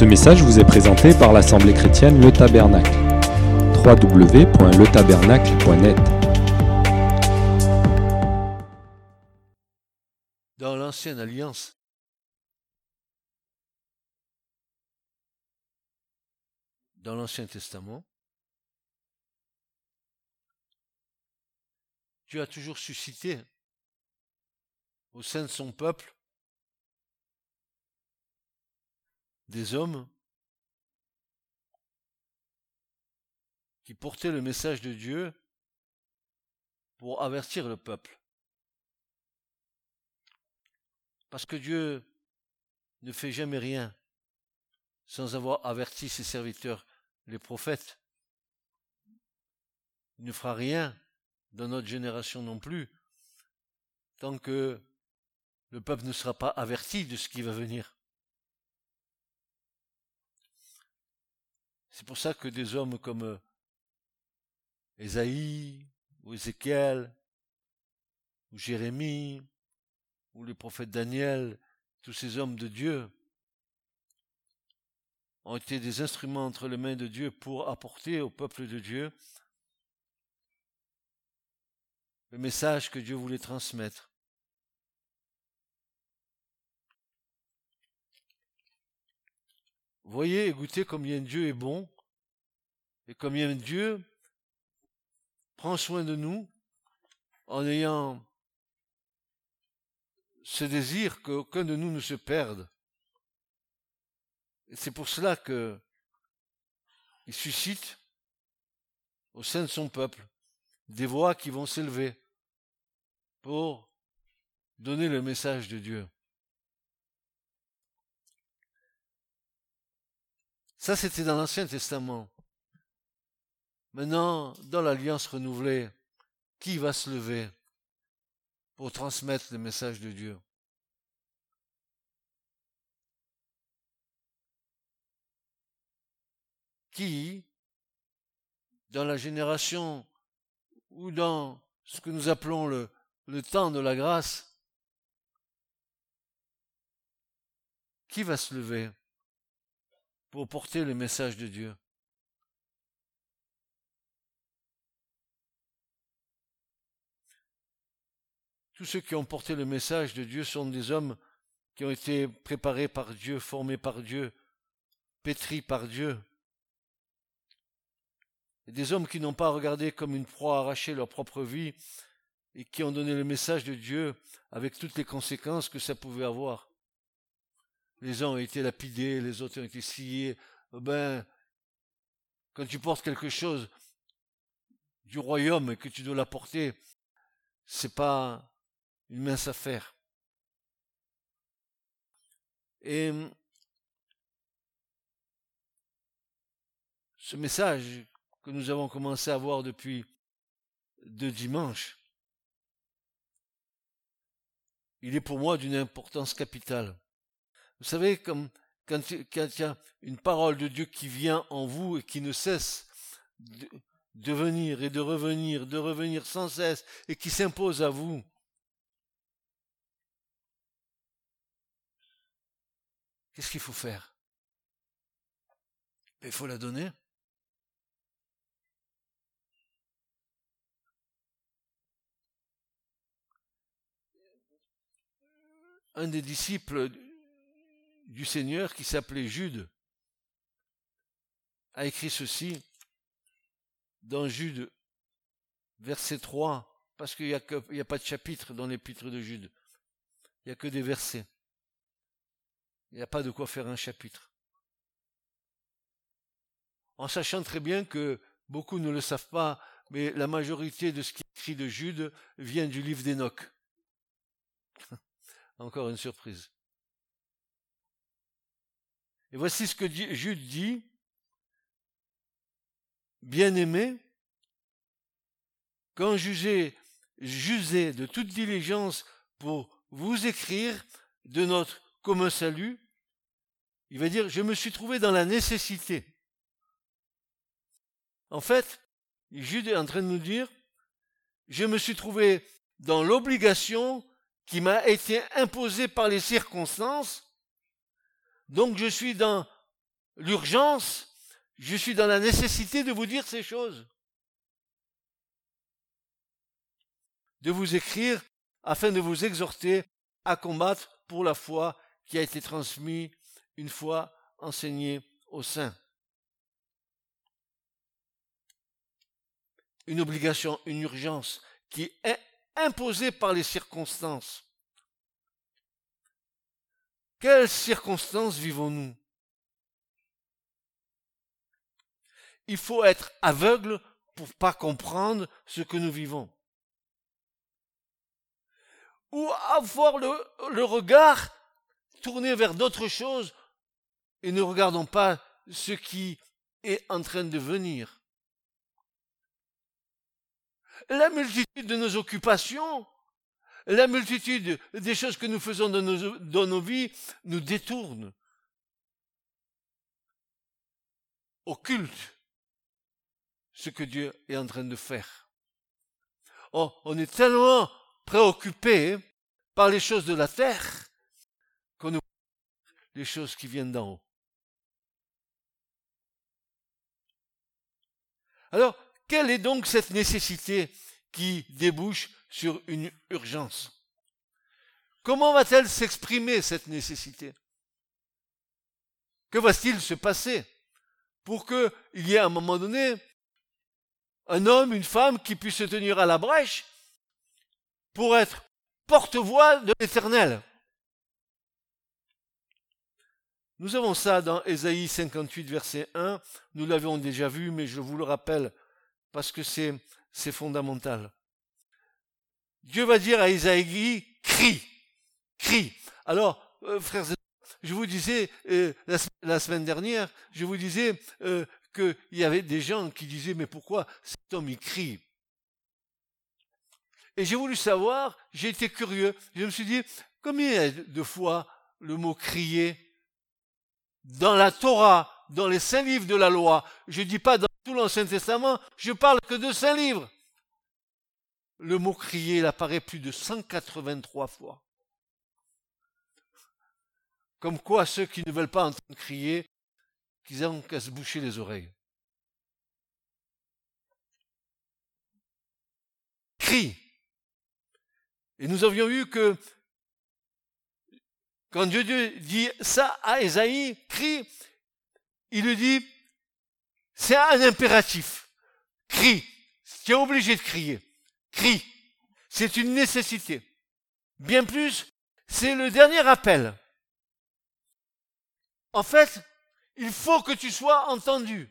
Ce message vous est présenté par l'Assemblée chrétienne Le Tabernacle. www.letabernacle.net Dans l'ancienne alliance, dans l'Ancien Testament, Dieu a toujours suscité au sein de son peuple des hommes qui portaient le message de Dieu pour avertir le peuple. Parce que Dieu ne fait jamais rien sans avoir averti ses serviteurs, les prophètes. Il ne fera rien dans notre génération non plus, tant que le peuple ne sera pas averti de ce qui va venir. C'est pour ça que des hommes comme Ésaïe, ou Ézéchiel, ou Jérémie, ou le prophète Daniel, tous ces hommes de Dieu, ont été des instruments entre les mains de Dieu pour apporter au peuple de Dieu le message que Dieu voulait transmettre. Voyez et goûtez combien Dieu est bon et combien Dieu prend soin de nous en ayant ce désir qu'aucun de nous ne se perde. C'est pour cela que il suscite au sein de son peuple des voix qui vont s'élever pour donner le message de Dieu. Ça, c'était dans l'Ancien Testament. Maintenant, dans l'Alliance renouvelée, qui va se lever pour transmettre le message de Dieu? Qui, dans la génération ou dans ce que nous appelons le, temps de la grâce, qui va se lever pour porter le message de Dieu Tous ceux qui ont porté le message de Dieu sont des hommes qui ont été préparés par Dieu, formés par Dieu, pétris par Dieu. Des hommes qui n'ont pas regardé comme une proie arracher leur propre vie et qui ont donné le message de Dieu avec toutes les conséquences que ça pouvait avoir. Les uns ont été lapidés, les autres ont été sciés. Ben, quand tu portes quelque chose du royaume et que tu dois l'apporter, c'est pas une mince affaire. Et ce message que nous avons commencé à voir depuis deux dimanches, il est pour moi d'une importance capitale. Vous savez, comme quand, il y a une parole de Dieu qui vient en vous et qui ne cesse de, de venir et de revenir, de revenir sans cesse et qui s'impose à vous, Qu'est-ce qu'il faut faire? Il faut la donner. Un des disciples du Seigneur qui s'appelait Jude a écrit ceci dans Jude, verset 3, parce qu'il n'y a, a, pas de chapitre dans l'épître de Jude, il n'y a que des versets. Il n'y a pas de quoi faire un chapitre. En sachant très bien que beaucoup ne le savent pas, mais la majorité de ce qui est écrit de Jude vient du livre d'Enoch. Encore une surprise. Et voici ce que Jude dit. Bien-aimé, quand jugez, jusez de toute diligence pour vous écrire de notre comme un salut, il va dire, je me suis trouvé dans la nécessité. En fait, Jude est en train de nous dire, je me suis trouvé dans l'obligation qui m'a été imposée par les circonstances, donc je suis dans l'urgence, je suis dans la nécessité de vous dire ces choses. De vous écrire afin de vous exhorter à combattre pour la foi qui a été transmise une fois enseignée au sein. Une obligation, une urgence qui est imposée par les circonstances. Quelles circonstances vivons-nous? Il faut être aveugle pour pas comprendre ce que nous vivons. Ou avoir le, le regard tourné vers d'autres choses et ne regardons pas ce qui est en train de venir. La multitude de nos occupations, la multitude des choses que nous faisons dans nos, vies nous détournent, occultent ce que Dieu est en train de faire. Oh, on est tellement préoccupé par les choses de la terre qu'on oublie les choses qui viennent d'en haut. Alors, quelle est donc cette nécessité qui débouche sur une urgence Comment va-t-elle s'exprimer, cette nécessité? Que va-t-il se passer pour qu'il y ait à un moment donné un homme, une femme qui puisse se tenir à la brèche pour être porte-voix de l'éternel? Nous avons ça dans Ésaïe 58, verset 1. Nous l'avions déjà vu, mais je vous le rappelle parce que c'est, c'est fondamental. Dieu va dire à Ésaïe, crie, crie. Alors, euh, frères et je vous disais euh, la, semaine dernière, je vous disais euh, qu'il y avait des gens qui disaient mais pourquoi cet homme il crie? Et j'ai voulu savoir, j'ai été curieux, je me suis dit combien de fois le mot crier dans la Torah, dans les cinq livres de la loi, je ne dis pas dans tout l'Ancien Testament, je parle que de cinq livres. Le mot crier, il apparaît plus de 183 fois. Comme quoi ceux qui ne veulent pas entendre crier, qu'ils ont qu'à se boucher les oreilles. Crie. Et nous avions vu que quand Dieu, dit ça à Esaïe, crie, il lui dit, c'est un impératif. Crie. Tu es obligé de crier. Crie. C'est une nécessité. Bien plus, c'est le dernier appel. En fait, il faut que tu sois entendu.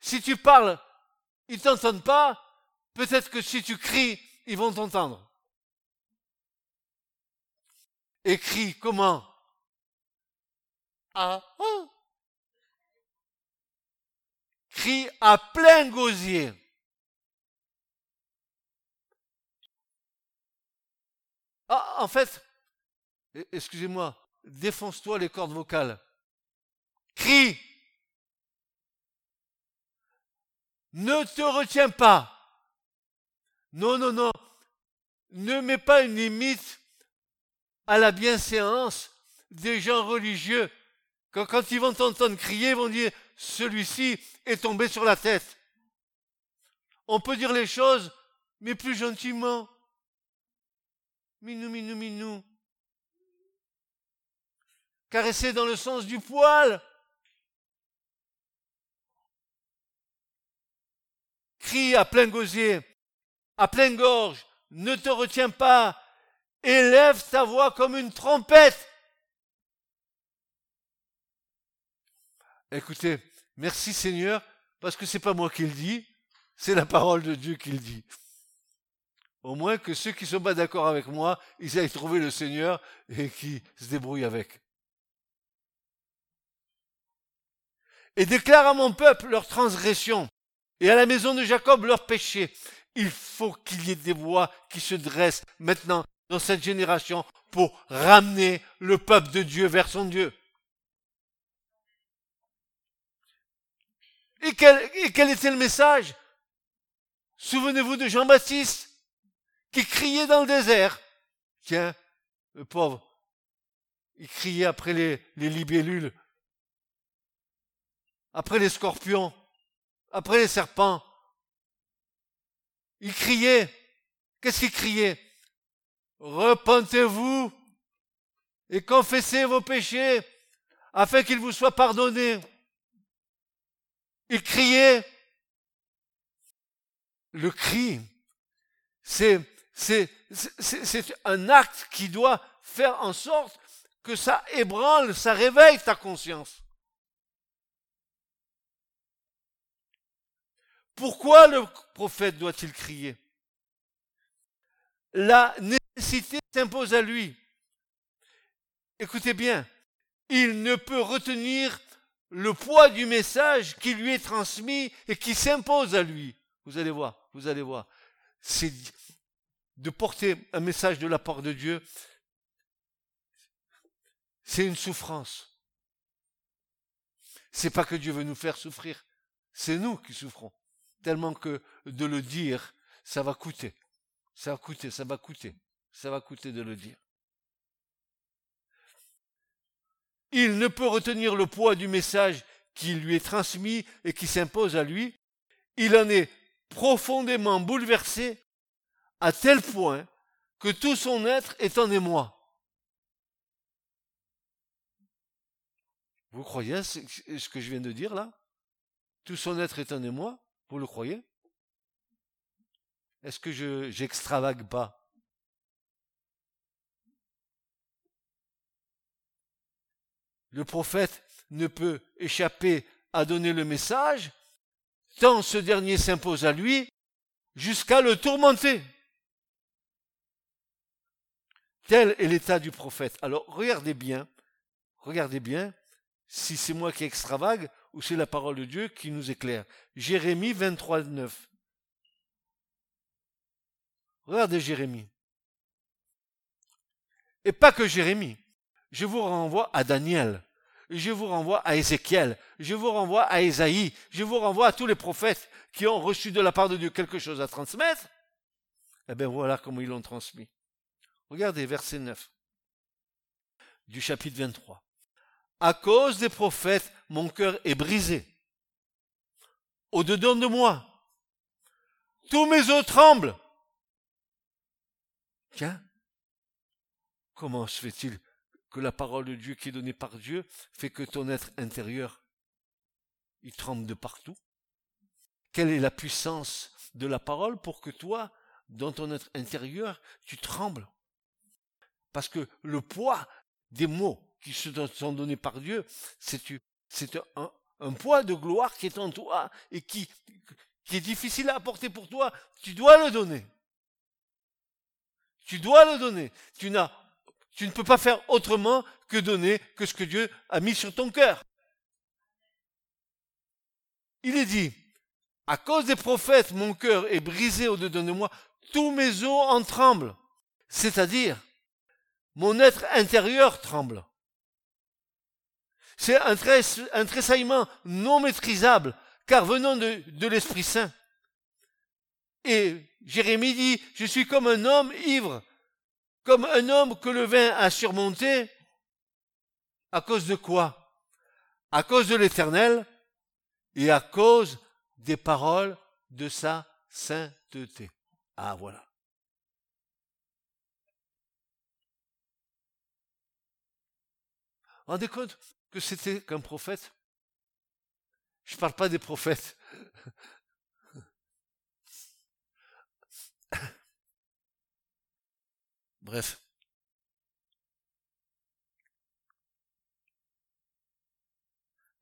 Si tu parles, ils t'entendent pas, peut-être que si tu cries, ils vont t'entendre. Écrit comment? Ah, ah. Crie à plein gosier. Ah, en fait, excusez-moi, défonce-toi les cordes vocales. Crie. Ne te retiens pas. Non, non, non. Ne mets pas une limite à la bienséance des gens religieux. Quand, quand ils vont t'entendre crier, ils vont dire, celui-ci est tombé sur la tête. On peut dire les choses, mais plus gentiment. Minou, minou, minou. Caresser dans le sens du poil. Crie à plein gosier, à pleine gorge, ne te retiens pas, élève ta voix comme une trompette. Écoutez, merci Seigneur, parce que c'est pas moi qui le dis, c'est la parole de Dieu qui le dit. Au moins que ceux qui sont pas d'accord avec moi, ils aillent trouver le Seigneur et qui se débrouillent avec. Et déclare à mon peuple leur transgression et à la maison de Jacob leur péché. Il faut qu'il y ait des voix qui se dressent maintenant dans cette génération pour ramener le peuple de Dieu vers son Dieu. Et quel, et quel était le message? Souvenez-vous de Jean-Baptiste? Qui criait dans le désert. Tiens, le pauvre, il criait après les, les libellules après les scorpions, après les serpents. Il criait. Qu'est-ce qu'il criait? Repentez-vous et confessez vos péchés afin qu'ils vous soient pardonnés. Il criait. Le cri, c'est, c'est, un acte qui doit faire en sorte que ça ébranle, ça réveille ta conscience. Pourquoi le prophète doit-il crier? La nécessité s'impose à lui. Écoutez bien, il ne peut retenir le poids du message qui lui est transmis et qui s'impose à lui. Vous allez voir, vous allez voir. De porter un message de la part de Dieu, c'est une souffrance. C'est pas que Dieu veut nous faire souffrir, c'est nous qui souffrons. Tellement que de le dire, ça va coûter. Ça va coûter, ça va coûter. Ça va coûter de le dire. Il ne peut retenir le poids du message qui lui est transmis et qui s'impose à lui. Il en est profondément bouleversé à tel point que tout son être est en émoi. Vous croyez ce que je viens de dire là? Tout son être est en émoi Vous le croyez? Est-ce que je j'extravague pas? Le prophète ne peut échapper à donner le message, tant ce dernier s'impose à lui, jusqu'à le tourmenter. Tel est l'état du prophète. Alors regardez bien, regardez bien si c'est moi qui extravague ou c'est la parole de Dieu qui nous éclaire. Jérémie 23, 9. Regardez Jérémie. Et pas que Jérémie je vous renvoie à Daniel, je vous renvoie à Ézéchiel, je vous renvoie à Ésaïe, je vous renvoie à tous les prophètes qui ont reçu de la part de Dieu quelque chose à transmettre. Eh bien voilà comment ils l'ont transmis. Regardez verset 9 du chapitre 23. À cause des prophètes, mon cœur est brisé. Au-dedans de moi, tous mes os tremblent. Tiens, comment se fait-il que la parole de Dieu qui est donnée par Dieu fait que ton être intérieur, il tremble de partout? Quelle est la puissance de la parole pour que toi, dans ton être intérieur, tu trembles? Parce que le poids des mots qui sont donnés par Dieu, c'est un, poids de gloire qui est en toi et qui, qui est difficile à apporter pour toi. Tu dois le donner. Tu dois le donner. Tu n'as tu ne peux pas faire autrement que donner que ce que Dieu a mis sur ton cœur. Il est dit, à cause des prophètes, mon cœur est brisé au-dedans de moi, tous mes os en tremblent. C'est-à-dire, mon être intérieur tremble. C'est un, tressaillement non maîtrisable, car venant de, l'Esprit Saint. Et Jérémie dit, je suis comme un homme ivre comme un homme que le vin a surmonté, à cause de quoi? À cause de l'Éternel et à cause des paroles de sa sainteté. Ah voilà. Rendez compte que c'était qu'un prophète? Je ne parle pas des prophètes. Bref.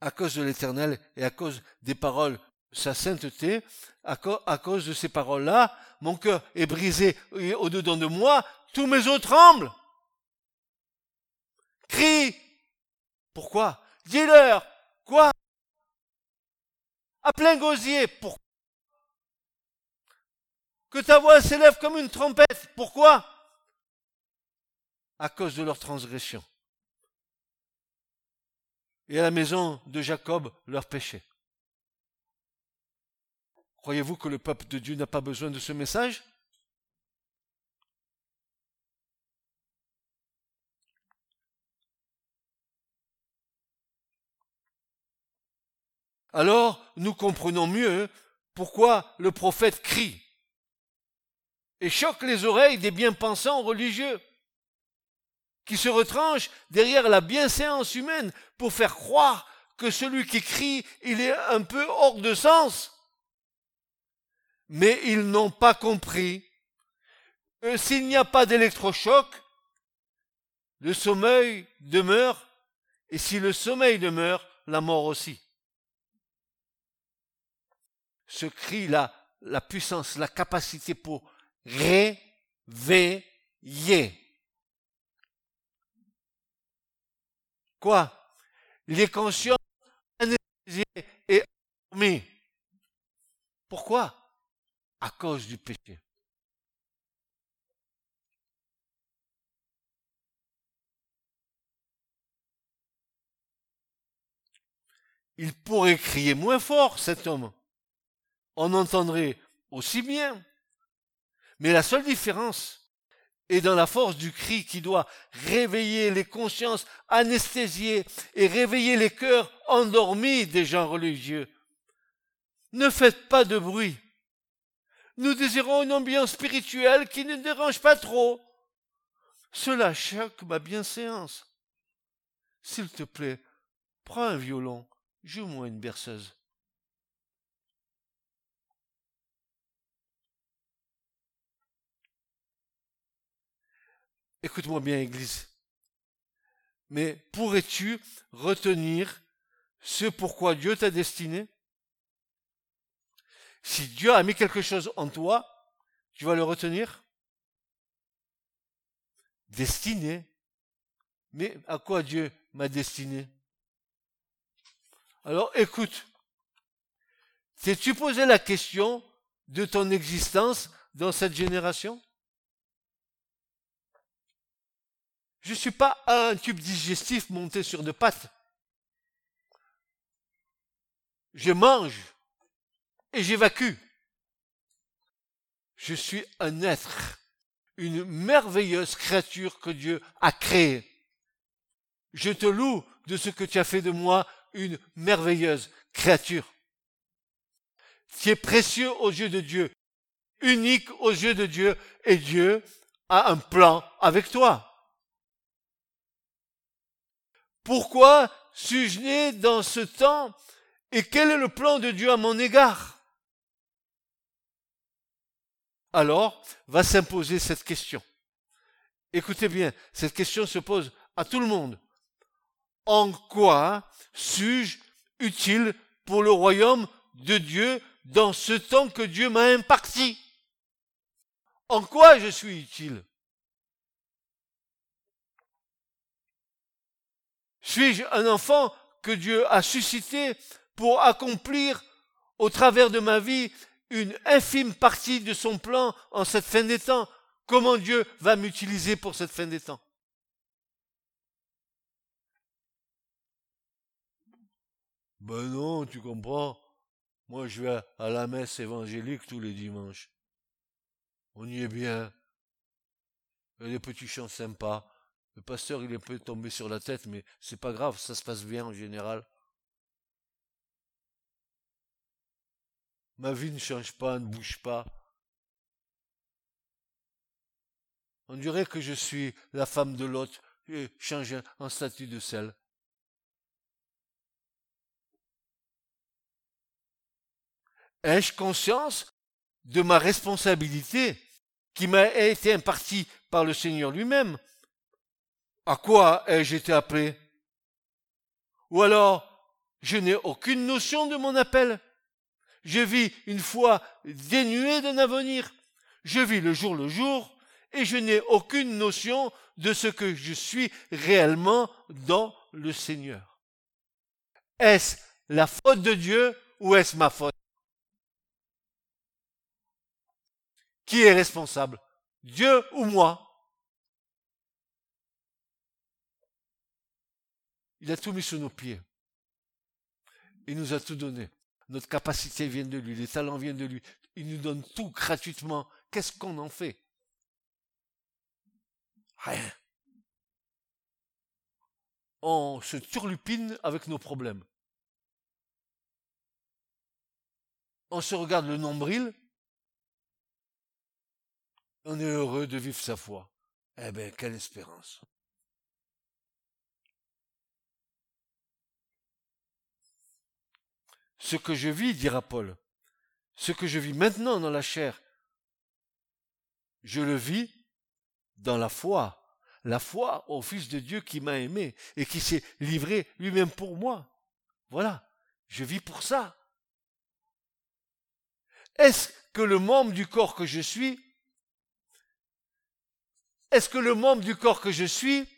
À cause de l'éternel et à cause des paroles, sa sainteté, à, cause de ces paroles-là, mon cœur est brisé au-dedans de moi, tous mes os tremblent. Crie. Pourquoi? Dis-leur. Quoi? À plein gosier. Pourquoi Que ta voix s'élève comme une trompette. Pourquoi? À cause de leur transgression. Et à la maison de Jacob, leur péché. Croyez-vous que le peuple de Dieu n'a pas besoin de ce message? Alors nous comprenons mieux pourquoi le prophète crie et choque les oreilles des bien-pensants religieux qui se retranchent derrière la bienséance humaine pour faire croire que celui qui crie, il est un peu hors de sens. Mais ils n'ont pas compris. que S'il n'y a pas d'électrochoc, le sommeil demeure, et si le sommeil demeure, la mort aussi. Ce cri-là, la puissance, la capacité pour réveiller. Quoi? Les consciences anesthésiées et endormies. Pourquoi? À cause du péché. Il pourrait crier moins fort, cet homme. On entendrait aussi bien. Mais la seule différence est dans la force du cri qui doit réveiller les consciences anesthésiées et réveiller les cœurs endormis des gens religieux. Ne faites pas de bruit. Nous désirons une ambiance spirituelle qui ne dérange pas trop. Cela choque ma bienséance. S'il te plaît, prends un violon Joue-moi une berceuse. Écoute-moi bien, Église. Mais pourrais-tu retenir ce pourquoi Dieu t'a destiné? Si Dieu a mis quelque chose en toi, tu vas le retenir? Destiné. Mais à quoi Dieu m'a destiné? Alors écoute, t'es-tu posé la question de ton existence dans cette génération? Je ne suis pas un tube digestif monté sur deux pattes. Je mange et j'évacue. Je suis un être, une merveilleuse créature que Dieu a créée. Je te loue de ce que tu as fait de moi une merveilleuse créature. Tu es précieux aux yeux de Dieu, unique aux yeux de Dieu, et Dieu a un plan avec toi. Pourquoi suis-je né dans ce temps et quel est le plan de Dieu à mon égard? Alors va s'imposer cette question. Écoutez bien, cette question se pose à tout le monde. En quoi suis-je utile pour le royaume de Dieu dans ce temps que Dieu m'a imparti? En quoi je suis utile? Suis-je un enfant que Dieu a suscité pour accomplir au travers de ma vie une infime partie de son plan en cette fin des temps? Comment Dieu va m'utiliser pour cette fin des temps? Ben non, tu comprends. Moi, je vais à la messe évangélique tous les dimanches. On y est bien. Il y a des petits chants sympas. Le pasteur, il est peu tombé sur la tête, mais c'est pas grave, ça se passe bien en général. Ma vie ne change pas, ne bouge pas. On dirait que je suis la femme de l'autre, changé en statut de sel. Ai-je conscience de ma responsabilité qui m'a été impartie par le Seigneur lui-même? À quoi ai-je été appelé? Ou alors, je n'ai aucune notion de mon appel. Je vis une foi dénuée d'un avenir. Je vis le jour le jour et je n'ai aucune notion de ce que je suis réellement dans le Seigneur. Est-ce la faute de Dieu ou est-ce ma faute? Qui est responsable? Dieu ou moi? Il a tout mis sous nos pieds. Il nous a tout donné. Notre capacité vient de lui, les talents viennent de lui. Il nous donne tout gratuitement. Qu'est-ce qu'on en fait? Rien. On se turlupine avec nos problèmes. on se regarde le nombril, on est heureux de vivre sa foi. Eh bien, quelle espérance. Ce que je vis, dira Paul, ce que je vis maintenant dans la chair, je le vis dans la foi. La foi au Fils de Dieu qui m'a aimé et qui s'est livré lui-même pour moi. Voilà, je vis pour ça. Est-ce que le membre du corps que je suis, est-ce que le membre du corps que je suis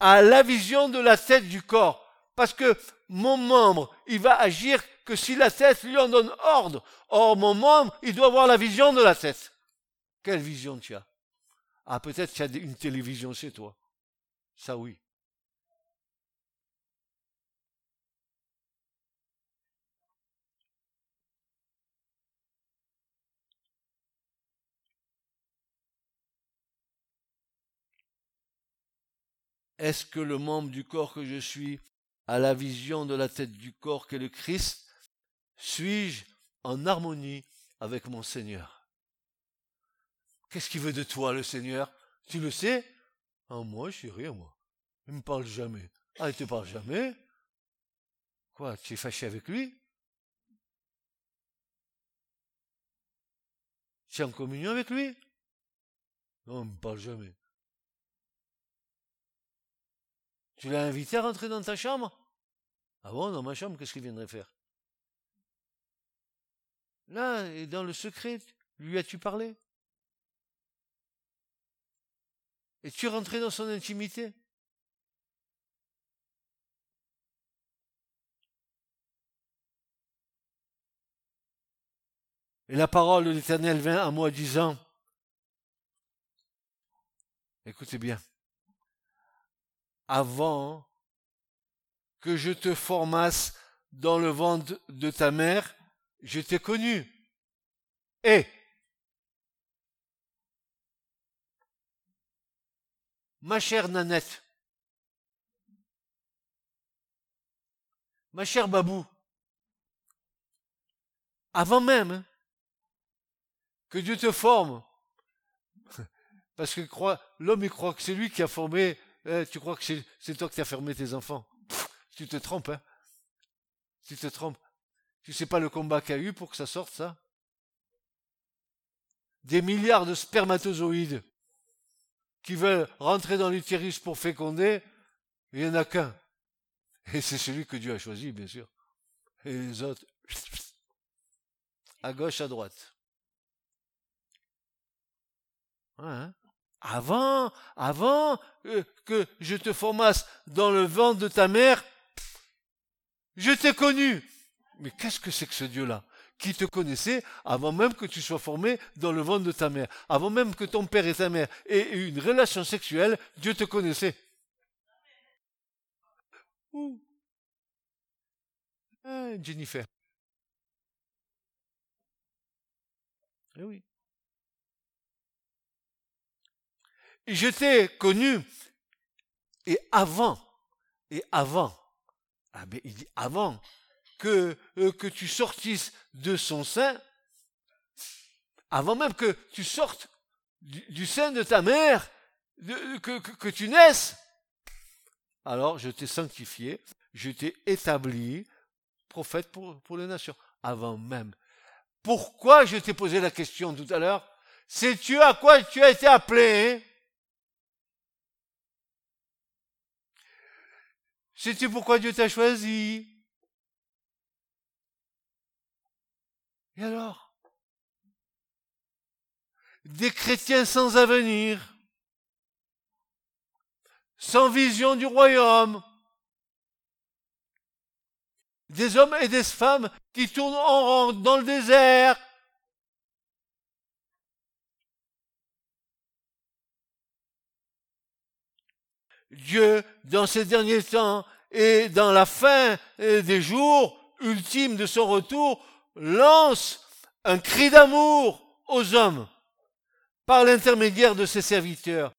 a la vision de la tête du corps? Parce que mon membre, il va agir que si la tête lui en donne ordre. Or, mon membre, il doit avoir la vision de la tête. Quelle vision tu as? Ah, peut-être tu as une télévision chez toi. Ça oui. Est-ce que le membre du corps que je suis a la vision de la tête du corps qu'est le Christ Suis-je en harmonie avec mon Seigneur? Qu'est-ce qu'il veut de toi, le Seigneur? Tu le sais? Ah, moi, je sais rien, moi. Il me parle jamais. Ah, il te parle jamais? Quoi, tu es fâché avec lui? Tu es en communion avec lui? Non, il me parle jamais. Tu l'as invité à rentrer dans ta chambre? Ah bon, dans ma chambre, qu'est-ce qu'il viendrait faire? Là, et dans le secret, lui as-tu parlé? Et tu es rentré dans son intimité? Et la parole de l'Éternel vint à moi disant, écoutez bien, avant que je te formasse dans le ventre de ta mère, je t'ai connu. Et ma chère Nanette, ma chère Babou, avant même que Dieu te forme, parce que l'homme croit que c'est lui qui a formé eh, tu crois que c'est toi qui as fermé tes enfants? Tu te trompes, hein Tu te trompes. Tu sais pas le combat qu'il y a eu pour que ça sorte, ça? Des milliards de spermatozoïdes qui veulent rentrer dans l'utérus pour féconder, il n'y en a qu'un. Et c'est celui que Dieu a choisi, bien sûr. Et les autres, à gauche, à droite. hein avant, avant euh, que je te formasse dans le ventre de ta mère, je t'ai connu. Mais qu'est-ce que c'est que ce Dieu-là qui te connaissait avant même que tu sois formé dans le ventre de ta mère, avant même que ton père et ta mère aient eu une relation sexuelle, Dieu te connaissait. Ah, Jennifer. Eh oui. Je t'ai connu. Et avant, et avant, ah il dit avant que, euh, que tu sortisses de son sein, avant même que tu sortes du, sein de ta mère, que, que, tu naisses, alors je t'ai sanctifié, je t'ai établi prophète pour, pour les nations, avant même. Pourquoi je t'ai posé la question tout à l'heure? Sais-tu à quoi tu as été appelé? Sais-tu pourquoi Dieu t'a choisi? Et alors? Des chrétiens sans avenir, sans vision du royaume, des hommes et des femmes qui tournent en rang dans le désert, Dieu, dans ces derniers temps et dans la fin euh, des jours ultimes de son retour, lance un cri d'amour aux hommes par l'intermédiaire de ses serviteurs.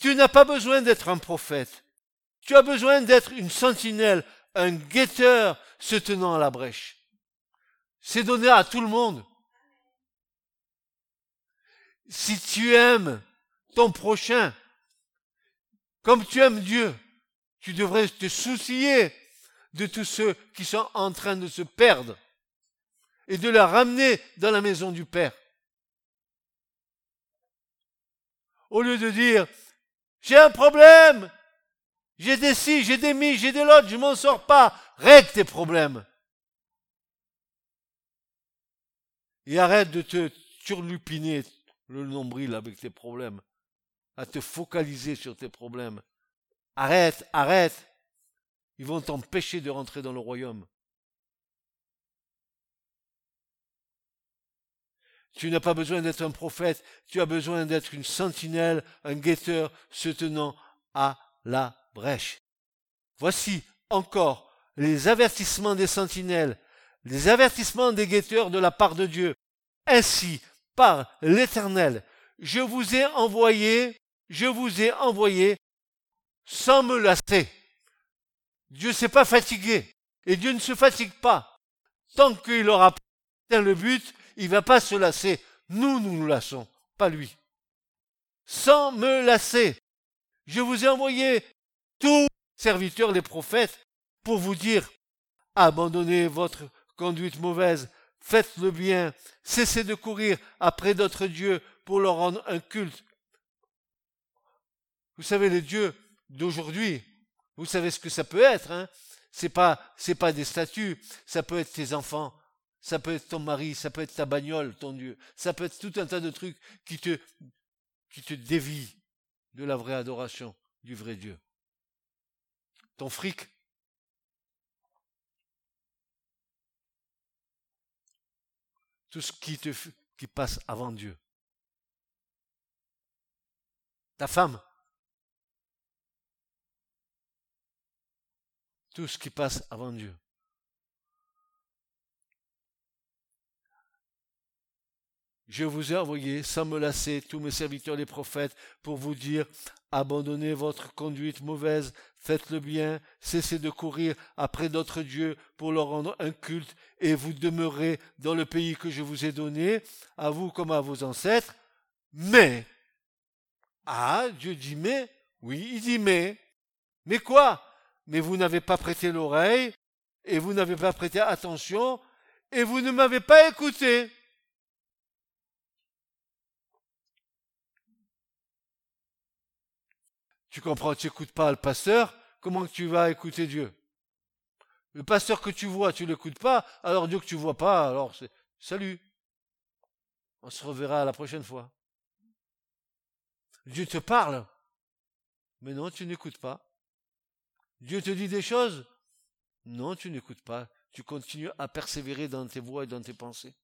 Tu n'as pas besoin d'être un prophète. Tu as besoin d'être une sentinelle, un guetteur se tenant à la brèche. C'est donné à tout le monde. Si tu aimes ton prochain comme tu aimes Dieu, tu devrais te soucier de tous ceux qui sont en train de se perdre et de les ramener dans la maison du Père. Au lieu de dire, j'ai un problème, j'ai des ci, j'ai des mi, j'ai des l'autre, je m'en sors pas, règle tes problèmes. Et arrête de te turlupiner le nombril avec tes problèmes, à te focaliser sur tes problèmes. Arrête, arrête. Ils vont t'empêcher de rentrer dans le royaume. Tu n'as pas besoin d'être un prophète, tu as besoin d'être une sentinelle, un guetteur se tenant à la brèche. Voici encore les avertissements des sentinelles, les avertissements des guetteurs de la part de Dieu. Ainsi, par l'Éternel, je vous ai envoyé, je vous ai envoyé sans me lasser. Dieu s'est pas fatigué. Et Dieu ne se fatigue pas. Tant qu'il aura atteint le but, il va pas se lasser. Nous, nous nous lassons, pas lui. Sans me lasser. Je vous ai envoyé tous serviteurs, les prophètes, pour vous dire, abandonnez votre conduite mauvaise, faites le bien, cessez de courir après d'autres dieux pour leur rendre un culte. Vous savez, les dieux d'aujourd'hui, vous savez ce que ça peut être, hein. C'est pas, c'est pas des statues, ça peut être tes enfants, ça peut être ton mari, ça peut être ta bagnole, ton Dieu, ça peut être tout un tas de trucs qui te, qui dévient de la vraie adoration du vrai Dieu. Ton fric, tout ce qui passe avant Dieu. Ta femme, tout ce qui passe avant Dieu. Je vous ai envoyé, sans me lasser, tous mes serviteurs les prophètes, pour vous dire, abandonnez votre conduite mauvaise, faites le bien, cessez de courir après d'autres dieux pour leur rendre un culte, et vous demeurez dans le pays que je vous ai donné, à vous comme à vos ancêtres. Mais, ah, Dieu dit mais, oui, il dit mais, mais quoi? Mais vous n'avez pas prêté l'oreille, et vous n'avez pas prêté attention, et vous ne m'avez pas écouté. Tu comprends, tu n'écoutes pas le pasteur, comment tu vas écouter Dieu? Le pasteur que tu vois, tu l'écoutes pas, alors Dieu que tu vois pas, alors c'est salut. On se reverra la prochaine fois. Dieu te parle, mais non, tu n'écoutes pas. Dieu te dit des choses, non, tu n'écoutes pas. Tu continues à persévérer dans tes voies et dans tes pensées.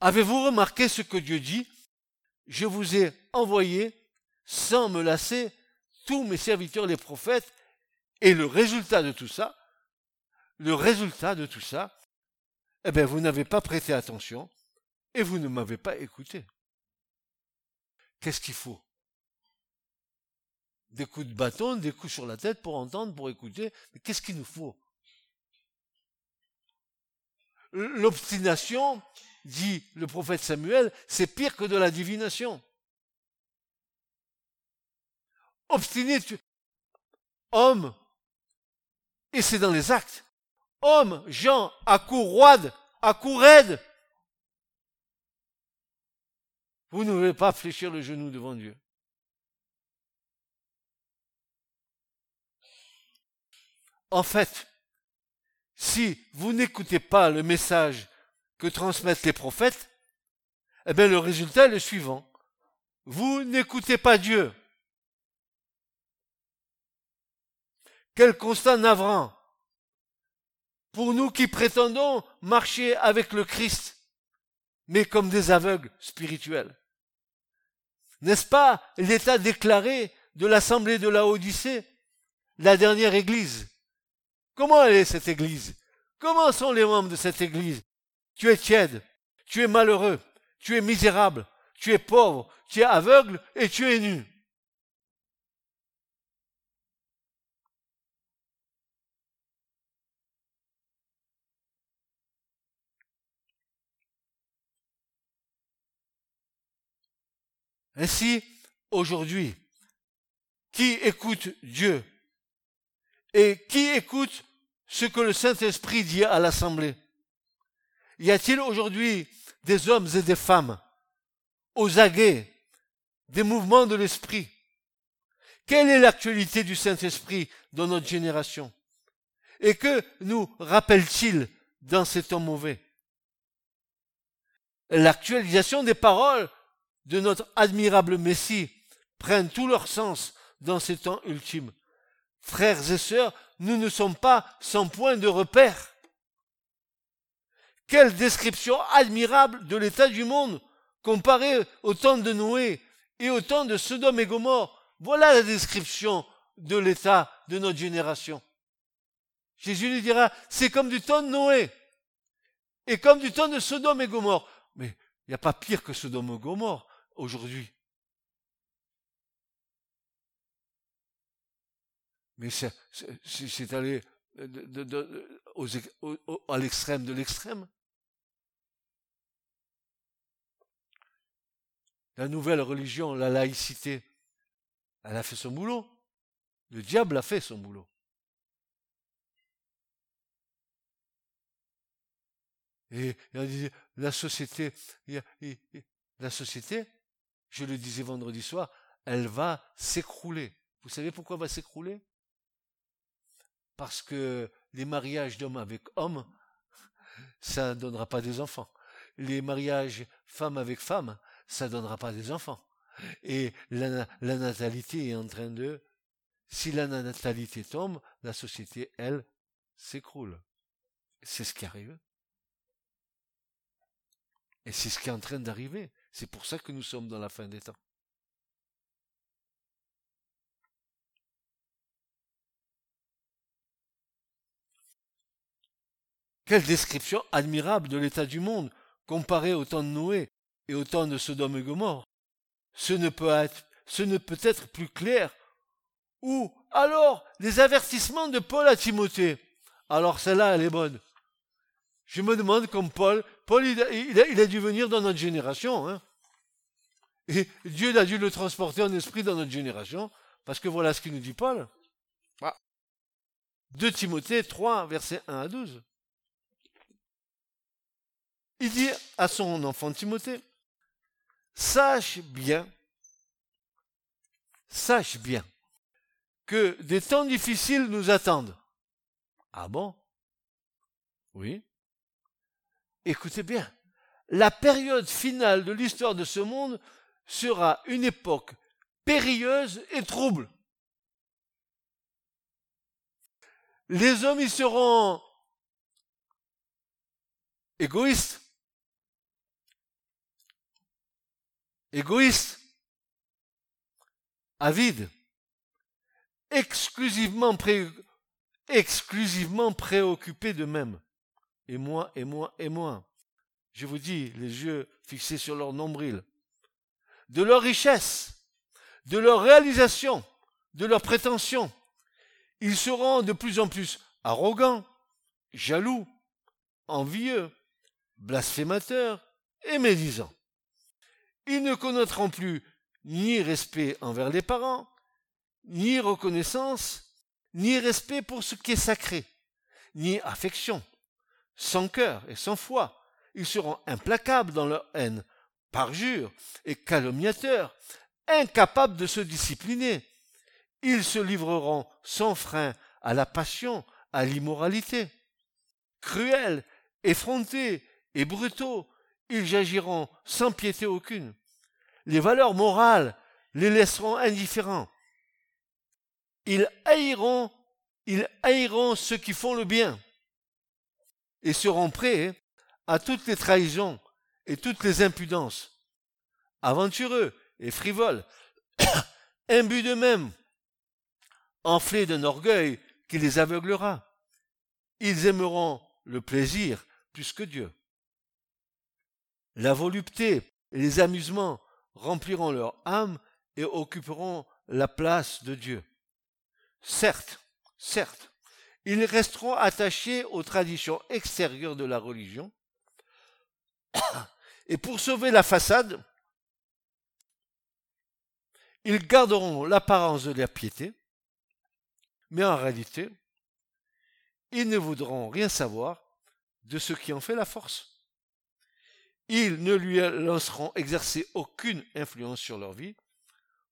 Avez-vous remarqué ce que Dieu dit? Je vous ai envoyé, sans me lasser, tous mes serviteurs les prophètes, et le résultat de tout ça, le résultat de tout ça, eh bien, vous n'avez pas prêté attention et vous ne m'avez pas écouté. Qu'est-ce qu'il faut? Des coups de bâton, des coups sur la tête pour entendre, pour écouter. Mais qu'est-ce qu'il nous faut? L'obstination, dit le prophète Samuel, c'est pire que de la divination. Obstiné, homme, et c'est dans les actes. Homme, Jean, à coup roide, à coup raide. Vous ne voulez pas fléchir le genou devant Dieu. En fait, si vous n'écoutez pas le message que transmettent les prophètes, eh bien le résultat est le suivant. Vous n'écoutez pas Dieu. Quel constat navrant pour nous qui prétendons marcher avec le Christ, mais comme des aveugles spirituels. N'est-ce pas l'état déclaré de l'assemblée de la Odyssée, la dernière église? Comment elle est cette église? Comment sont les membres de cette église? Tu es tiède, tu es malheureux, tu es misérable, tu es pauvre, tu es aveugle et tu es nu. Ainsi, aujourd'hui, qui écoute Dieu et qui écoute ce que le Saint-Esprit dit à l'Assemblée? Y a-t-il aujourd'hui des hommes et des femmes aux aguets des mouvements de l'Esprit? Quelle est l'actualité du Saint-Esprit dans notre génération? Et que nous rappelle-t-il dans ces temps mauvais? L'actualisation des paroles de notre admirable Messie prennent tout leur sens dans ces temps ultimes. Frères et sœurs, nous ne sommes pas sans point de repère. Quelle description admirable de l'état du monde comparé au temps de Noé et au temps de Sodome et Gomorre. Voilà la description de l'état de notre génération. Jésus lui dira, c'est comme du temps de Noé et comme du temps de Sodome et Gomorre. Mais il n'y a pas pire que Sodome et Gomorre aujourd'hui. Mais c'est allé à l'extrême de l'extrême. La nouvelle religion, la laïcité, elle a fait son boulot. Le diable a fait son boulot. Et, dit, la société, la société, je le disais vendredi soir, elle va s'écrouler. Vous savez pourquoi elle va s'écrouler? Parce que les mariages d'hommes avec hommes, ça ne donnera pas des enfants. Les mariages femmes avec femmes, ça ne donnera pas des enfants. Et la, la natalité est en train de... Si la natalité tombe, la société, elle, s'écroule. C'est ce qui arrive. Et c'est ce qui est en train d'arriver. C'est pour ça que nous sommes dans la fin des temps. Quelle description admirable de l'état du monde, comparé au temps de Noé et au temps de Sodome et Gomorre. Ce ne peut être, ce ne peut être plus clair. Ou alors les avertissements de Paul à Timothée. Alors celle-là, elle est bonne. Je me demande comme Paul, Paul il a, dû venir dans notre génération. Hein. Et Dieu a dû le transporter en esprit dans notre génération, parce que voilà ce qu'il nous dit Paul. 2 ah. Timothée 3, versets 1 à 12. Il dit à son enfant Timothée, sache bien, sache bien que des temps difficiles nous attendent. Ah bon? Oui. Écoutez bien, la période finale de l'histoire de ce monde sera une époque périlleuse et trouble. Les hommes y seront égoïstes, égoïste, avide, exclusivement, exclusivement préoccupé d'eux-mêmes. Et moi, et moi, et moi. Je vous dis, les yeux fixés sur leur nombril. De leur richesse, de leur réalisation, de leurs prétentions. Ils seront de plus en plus arrogants, jaloux, envieux, blasphémateurs et médisants. Ils ne connaîtront plus ni respect envers les parents, ni reconnaissance, ni respect pour ce qui est sacré, ni affection, sans cœur et sans foi. Ils seront implacables dans leur haine, parjures et calomniateurs, incapables de se discipliner. Ils se livreront sans frein à la passion, à l'immoralité. Cruels, effrontés et brutaux, ils agiront sans piété aucune les valeurs morales les laisseront indifférents. Ils haïront, ils haïront ceux qui font le bien et seront prêts à toutes les trahisons et toutes les impudences. Aventureux et frivoles, imbus d'eux-mêmes, enflés d'un orgueil qui les aveuglera. Ils aimeront le plaisir plus que Dieu. La volupté et les amusements rempliront leur âme et occuperont la place de Dieu. Certes, certes, ils resteront attachés aux traditions extérieures de la religion, et pour sauver la façade, Ils garderont l'apparence de la piété, mais en réalité, ils ne voudront rien savoir de ce qui en fait la force. Ils ne lui lanceront exercer aucune influence sur leur vie.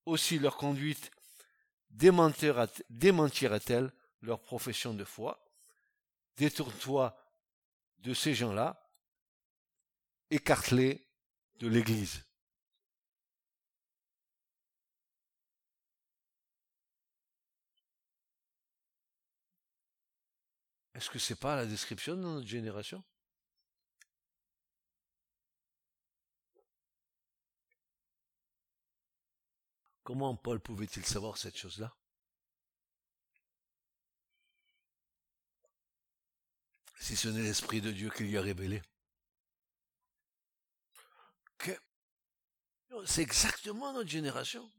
Aussi leur conduite démentira-t-elle leur profession de foi. Détourne-toi de ces gens-là, écarte-les de l'Église. Est-ce que c'est pas la description de notre génération? Comment Paul pouvait-il savoir cette chose-là? Si ce n'est l'Esprit de Dieu qui lui a révélé. C'est exactement notre génération.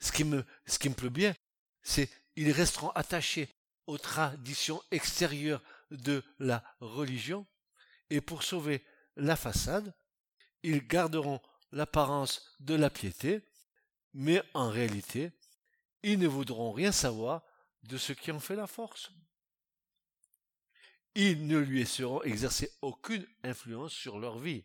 Ce qui me, ce plaît bien, c'est ils resteront attachés aux traditions extérieures de la religion, et pour sauver la façade, ils garderont l'apparence de la piété, mais en réalité, ils ne voudront rien savoir de ce qui en fait la force. Ils ne lui laisseront exercer aucune influence sur leur vie.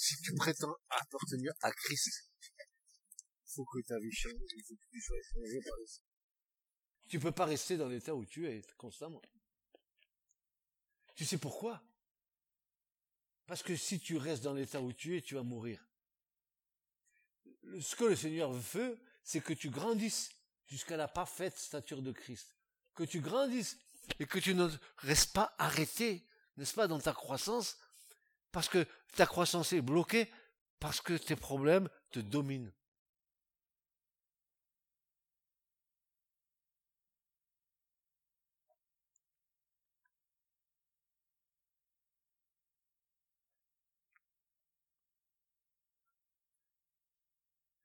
si tu prétends appartenir à Christ, faut que ta vie change, il faut que tu sois changé par les Tu peux pas rester dans l'état où tu es constamment. Tu sais pourquoi? Parce que si tu restes dans l'état où tu es, tu vas mourir. Ce que le Seigneur veut, c'est que tu grandisses jusqu'à la parfaite stature de Christ. Que tu grandisses et que tu ne restes pas arrêté, n'est-ce pas, dans ta croissance, parce que ta croissance est bloquée, parce que tes problèmes te dominent.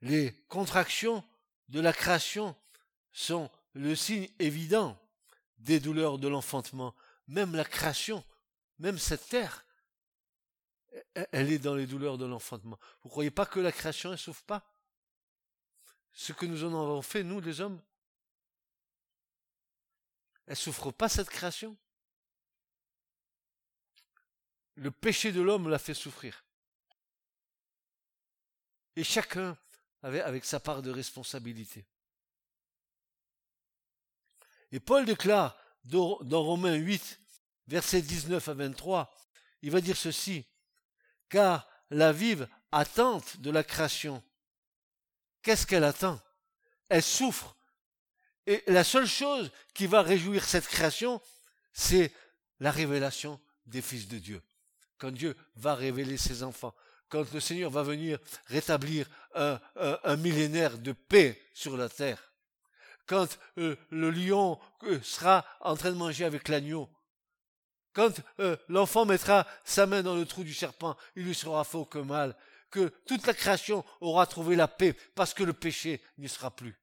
Les contractions de la création sont le signe évident des douleurs de l'enfantement. Même la création, même cette terre, elle est dans les douleurs de l'enfantement. Vous croyez pas que la création ne souffre pas? Ce que nous en avons fait, nous les hommes, elle souffre pas cette création? Le péché de l'homme l'a fait souffrir. Et chacun avec sa part de responsabilité. Et Paul déclare dans Romains 8, versets 19 à 23, il va dire ceci, car la vive attente de la création, qu'est-ce qu'elle attend? Elle souffre. Et la seule chose qui va réjouir cette création, c'est la révélation des fils de Dieu. Quand Dieu va révéler ses enfants, quand le Seigneur va venir rétablir un, millénaire de paix sur la terre, quand euh, le lion euh, sera en train de manger avec l'agneau, quand euh, l'enfant mettra sa main dans le trou du serpent, il lui sera fait aucun mal, que toute la création aura trouvé la paix parce que le péché n'y sera plus.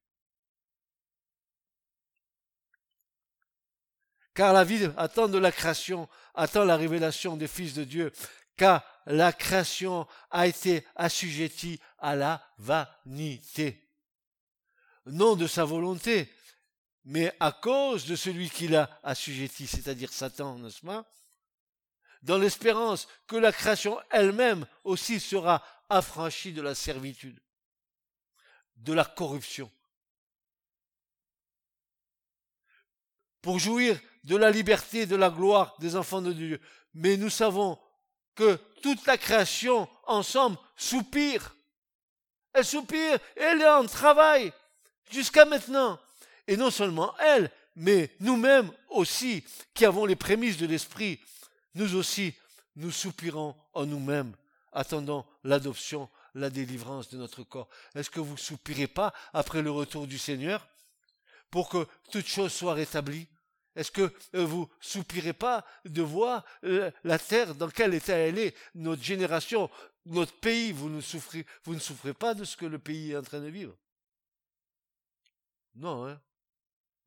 Car la vie attend de la création, attend la révélation des fils de Dieu, car la création a été assujettie à la vanité. Non de sa volonté, mais à cause de celui qui l'a assujetti, c'est-à-dire Satan, n'est-ce pas? Dans l'espérance que la création elle-même aussi sera affranchie de la servitude, de la corruption. Pour jouir de la liberté, de la gloire des enfants de Dieu. Mais nous savons que toute la création ensemble soupire. Elle soupire, elle est en travail jusqu'à maintenant. Et non seulement elle, mais nous-mêmes aussi, qui avons les prémices de l'Esprit, nous aussi, nous soupirons en nous-mêmes, attendant l'adoption, la délivrance de notre corps. Est-ce que vous soupirez pas après le retour du Seigneur pour que toute chose soit rétablie Est-ce que euh, vous soupirez pas de voir euh, la terre dans quel état elle est, notre génération, notre pays, vous ne souffrez, vous ne souffrez pas de ce que le pays est en train de vivre? Non, hein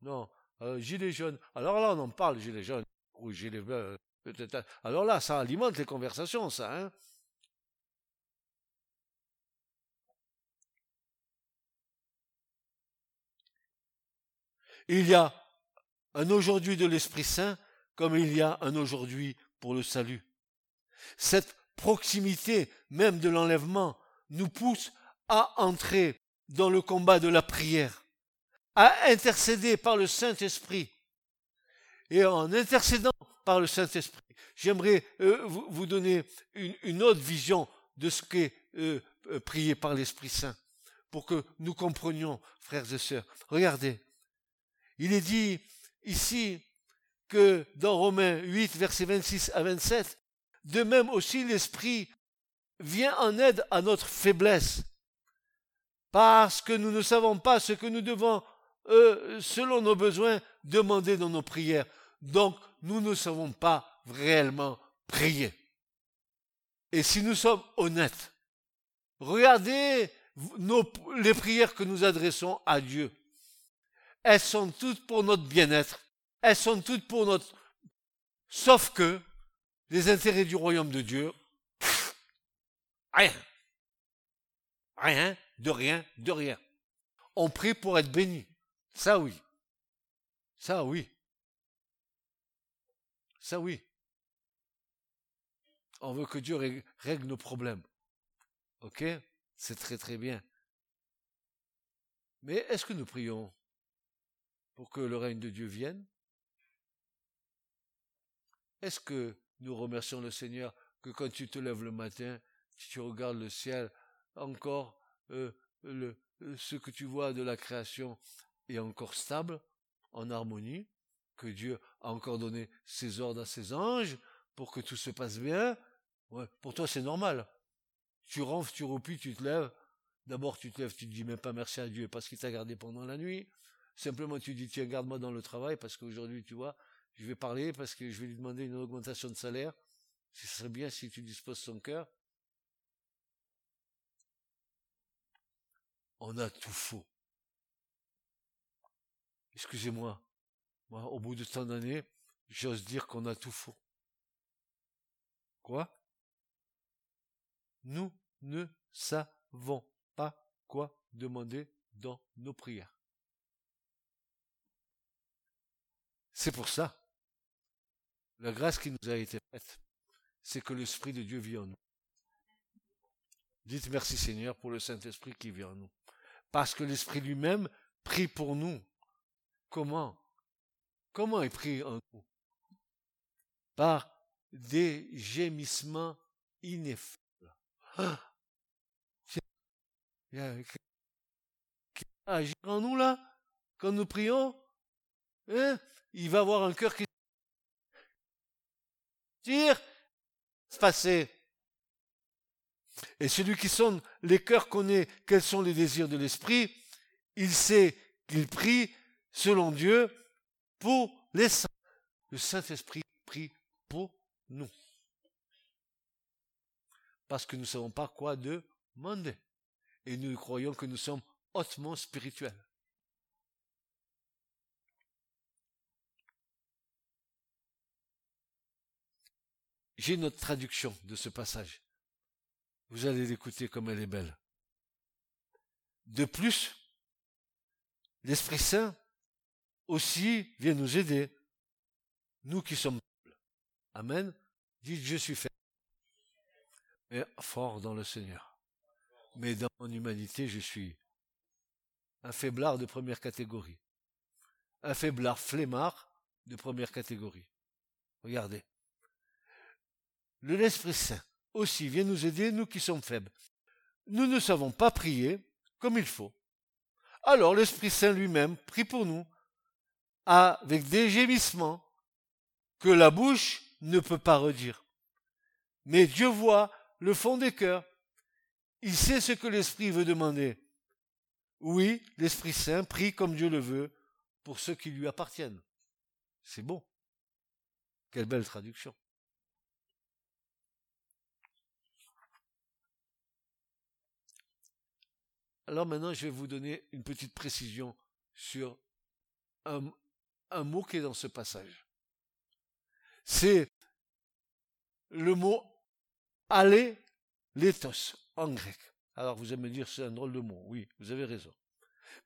non, euh, gilet jaune. Alors là, on en parle, gilet jaune. corriger les euh, peut-être. Alors là, ça alimente les conversations, ça. Hein il y a un aujourd'hui de l'Esprit Saint comme il y a un aujourd'hui pour le salut. Cette proximité même de l'enlèvement nous pousse à entrer dans le combat de la prière, à intercéder par le Saint-Esprit. Et en intercédant par le Saint-Esprit, j'aimerais euh, vous, donner une, autre vision de ce qu'est euh, euh, prier par l'Esprit Saint, pour que nous comprenions, frères et sœurs. Regardez, il est dit ici que dans Romains 8, versets 26 à 27, de même aussi l'Esprit vient en aide à notre faiblesse, parce que nous ne savons pas ce que nous devons, euh, selon nos besoins, demander dans nos prières. Donc, nous ne savons pas réellement prier. Et si nous sommes honnêtes, regardez les prières que nous adressons à Dieu. Elles sont toutes pour notre bien-être. Elles sont toutes pour notre... Sauf que les intérêts du royaume de Dieu, rien. Rien, de rien, de rien. On prie pour être béni. Ça oui. Ça oui. Ça oui. On veut que Dieu règle nos problèmes. Ok? C'est très très bien. Mais est-ce que nous prions? Pour que le règne de Dieu vienne Est-ce que nous remercions le Seigneur que quand tu te lèves le matin, tu regardes le ciel, encore euh, euh, ce que tu vois de la création est encore stable, en harmonie, que Dieu a encore donné ses ordres à ses anges pour que tout se passe bien? Pour toi, c'est normal. Tu rentres, tu roupis, tu te lèves. D'abord, tu te lèves, tu te dis même pas merci à Dieu parce qu'il t'a gardé pendant la nuit. Simplement, tu dis, tiens, garde-moi dans le travail parce qu'aujourd'hui, tu vois, je vais parler parce que je vais lui demander une augmentation de salaire. Ce serait bien si tu disposes son cœur. On a tout faux. Excusez-moi. Moi, au bout de tant d'années, j'ose dire qu'on a tout faux. Quoi? Nous ne savons pas quoi demander dans nos prières. C'est pour ça, la grâce qui nous a été faite, c'est que l'Esprit de Dieu vit en nous. Dites merci Seigneur pour le Saint-Esprit qui vit en nous. Parce que l'Esprit lui-même prie pour nous. Comment? Comment il prie en nous? Par des gémissements ineffables. Ah il y a qui agir en nous là quand nous prions hein? Il va avoir un cœur qui tire, se passer. Et celui qui sonne les cœurs connaît quels sont les désirs de l'esprit. Il sait qu'il prie selon Dieu pour les saints. Le Saint-Esprit prie pour nous. Parce que nous ne savons pas quoi demander. Et nous croyons que nous sommes hautement spirituels. J'ai notre traduction de ce passage. Vous allez l'écouter comme elle est belle. De plus, l'Esprit Saint aussi vient nous aider, nous qui sommes Amen. Dites, je suis faible, mais fort dans le Seigneur. Mais dans mon humanité, je suis un faiblard de première catégorie. Un faiblard flemmard de première catégorie. Regardez l'Esprit Saint aussi vient nous aider, nous qui sommes faibles. Nous ne savons pas prier comme il faut. Alors l'Esprit Saint lui-même prie pour nous, avec des gémissements que la bouche ne peut pas redire. Mais Dieu voit le fond des cœurs. Il sait ce que l'Esprit veut demander. Oui, l'Esprit Saint prie comme Dieu le veut pour ceux qui lui appartiennent. C'est bon. Quelle belle traduction. Alors maintenant, je vais vous donner une petite précision sur un, mot qui est dans ce passage. c'est le mot aller, l'éthos, en grec. Alors vous allez me dire, c'est un drôle de mot. Oui, vous avez raison.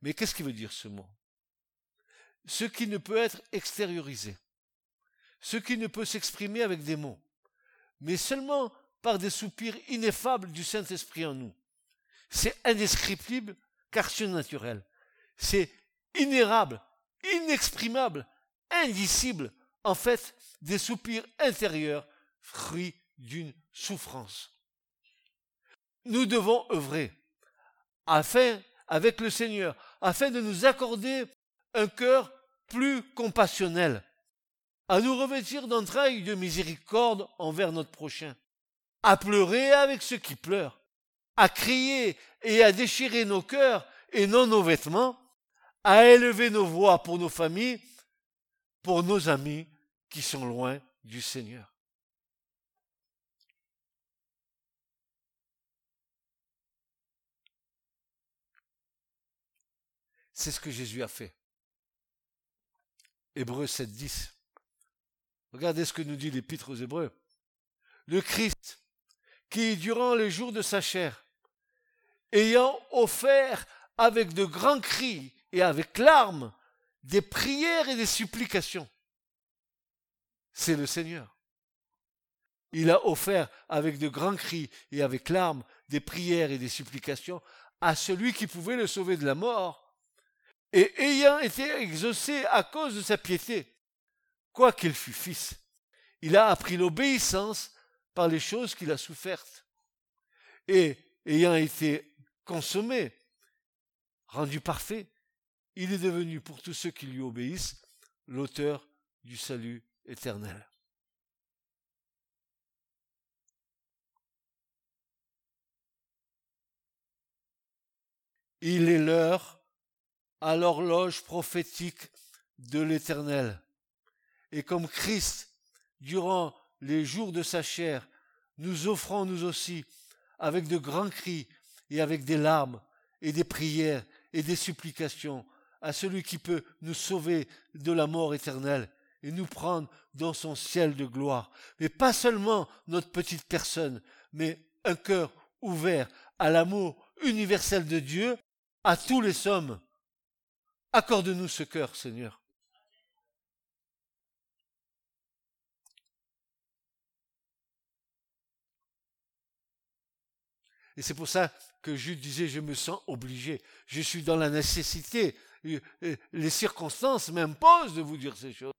Mais qu'est-ce qui veut dire ce mot? Ce qui ne peut être extériorisé. Ce qui ne peut s'exprimer avec des mots. Mais seulement par des soupirs ineffables du Saint-Esprit en nous. C'est indescriptible car surnaturel. C'est inérable, inexprimable, indicible. En fait, des soupirs intérieurs, fruits d'une souffrance. Nous devons œuvrer afin, avec le Seigneur, afin de nous accorder un cœur plus compassionnel, à nous revêtir d'entrailles de miséricorde envers notre prochain, à pleurer avec ceux qui pleurent, à crier et à déchirer nos cœurs et non nos vêtements, à élever nos voix pour nos familles, pour nos amis qui sont loin du Seigneur. C'est ce que Jésus a fait. Hébreux 7, 10. Regardez ce que nous dit l'Épître aux Hébreux. Le Christ, qui, durant les jours de sa chair, ayant offert avec de grands cris et avec larmes des prières et des supplications, c'est le Seigneur. Il a offert avec de grands cris et avec larmes des prières et des supplications à celui qui pouvait le sauver de la mort, et ayant été exaucé à cause de sa piété, quoiqu'il fût fils, il a appris l'obéissance par les choses qu'il a souffertes. Et ayant été consommé, rendu parfait, il est devenu pour tous ceux qui lui obéissent l'auteur du salut éternel. Il est l'heure à l'horloge prophétique de l'Éternel. Et comme Christ, durant les jours de sa chair, nous offrons nous aussi, avec de grands cris et avec des larmes et des prières et des supplications, à celui qui peut nous sauver de la mort éternelle et nous prendre dans son ciel de gloire. Mais pas seulement notre petite personne, mais un cœur ouvert à l'amour universel de Dieu, à tous les hommes. Accorde-nous ce cœur, Seigneur. Et c'est pour ça que Jude disait, je me sens obligé, je suis dans la nécessité, les circonstances m'imposent de vous dire ces choses.